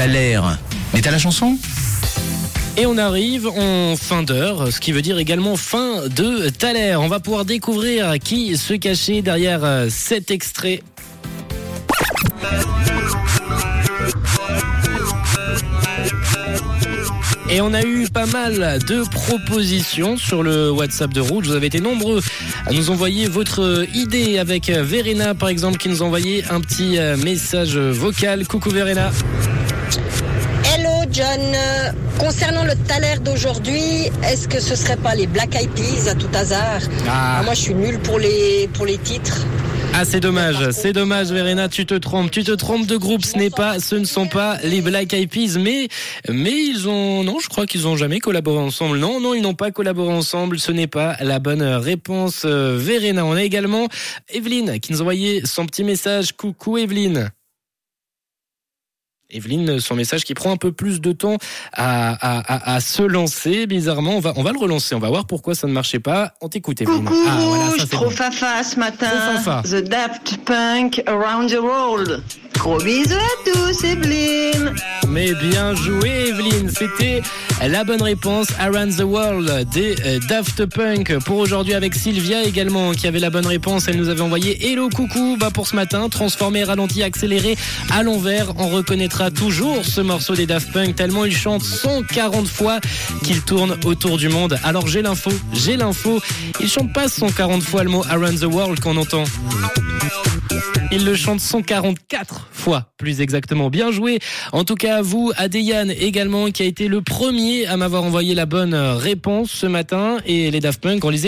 Mais t'as la chanson? Et on arrive en fin d'heure, ce qui veut dire également fin de Thaler. On va pouvoir découvrir qui se cachait derrière euh, cet extrait. Et on a eu pas mal de propositions sur le WhatsApp de Rouge. Vous avez été nombreux à nous envoyer votre idée avec Verena, par exemple, qui nous a envoyé un petit euh, message vocal. Coucou Verena. John, Euh, concernant le Thaler d'aujourd'hui, est-ce que ce serait pas les Black Eyed Peas à tout hasard Ah. Ah, Moi je suis nul pour les, pour les titres. Ah c'est dommage, c'est dommage Verena, tu te trompes, tu te trompes de groupe, ce n'est pas, ce ne sont pas les Black Eyed Peas, mais mais ils ont, non, je crois qu'ils ont jamais collaboré ensemble. Non, non, ils n'ont pas collaboré ensemble. Ce n'est pas la bonne réponse. euh, Verena, on a également Evelyne qui nous a envoyé son petit message. Coucou Evelyne. Evelyne, son message qui prend un peu plus de temps à, à, à, à se lancer. Bizarrement, on va, on va le relancer. On va voir pourquoi ça ne marchait pas. On t'écoute, Evelyne. Coucou, Ah, voilà, ça, je c'est trop bon. fafa ce matin. Trop fafa. The Daft Punk Around the World. Gros bisous à tous, Evelyne. Mais bien joué, Evelyne. C'était la bonne réponse. Around the World des euh, Daft Punk pour aujourd'hui avec Sylvia également qui avait la bonne réponse. Elle nous avait envoyé Hello coucou bah pour ce matin. Transformé, ralenti, accéléré à l'envers. On reconnaîtra toujours ce morceau des Daft Punk tellement il chante 140 fois qu'il tourne autour du monde. Alors j'ai l'info, j'ai l'info. Il chante pas 140 fois le mot Around the World qu'on entend. Il le chante 144 fois, plus exactement. Bien joué. En tout cas, à vous, à également, qui a été le premier à m'avoir envoyé la bonne réponse ce matin. Et les Daft Punk, on les